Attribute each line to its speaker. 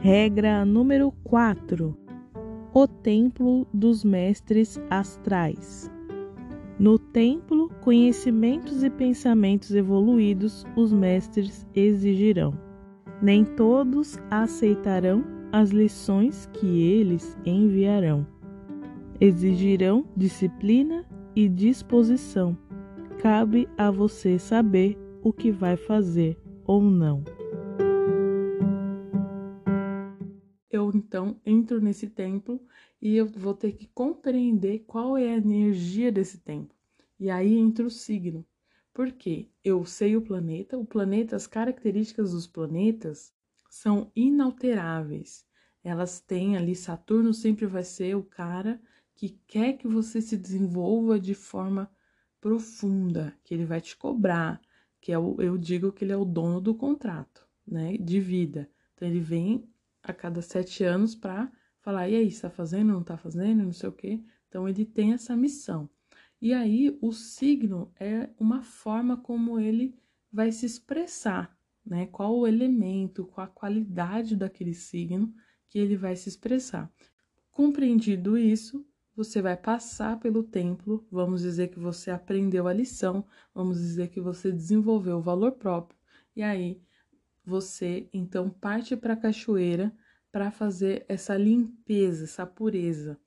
Speaker 1: Regra número 4: O templo dos mestres astrais. No templo, conhecimentos e pensamentos evoluídos os mestres exigirão. Nem todos aceitarão as lições que eles enviarão. Exigirão disciplina e disposição. Cabe a você saber o que vai fazer ou não.
Speaker 2: Eu então entro nesse templo e eu vou ter que compreender qual é a energia desse templo. E aí entra o signo. Porque eu sei o planeta, o planeta, as características dos planetas são inalteráveis. Elas têm ali, Saturno sempre vai ser o cara que quer que você se desenvolva de forma profunda, que ele vai te cobrar, que é o, eu digo que ele é o dono do contrato, né, de vida. Então ele vem a cada sete anos para falar, e aí, está fazendo, não está fazendo, não sei o quê. Então ele tem essa missão. E aí o signo é uma forma como ele vai se expressar, né? Qual o elemento, qual a qualidade daquele signo que ele vai se expressar. Compreendido isso, você vai passar pelo templo, vamos dizer que você aprendeu a lição, vamos dizer que você desenvolveu o valor próprio, e aí você então parte para a cachoeira para fazer essa limpeza, essa pureza.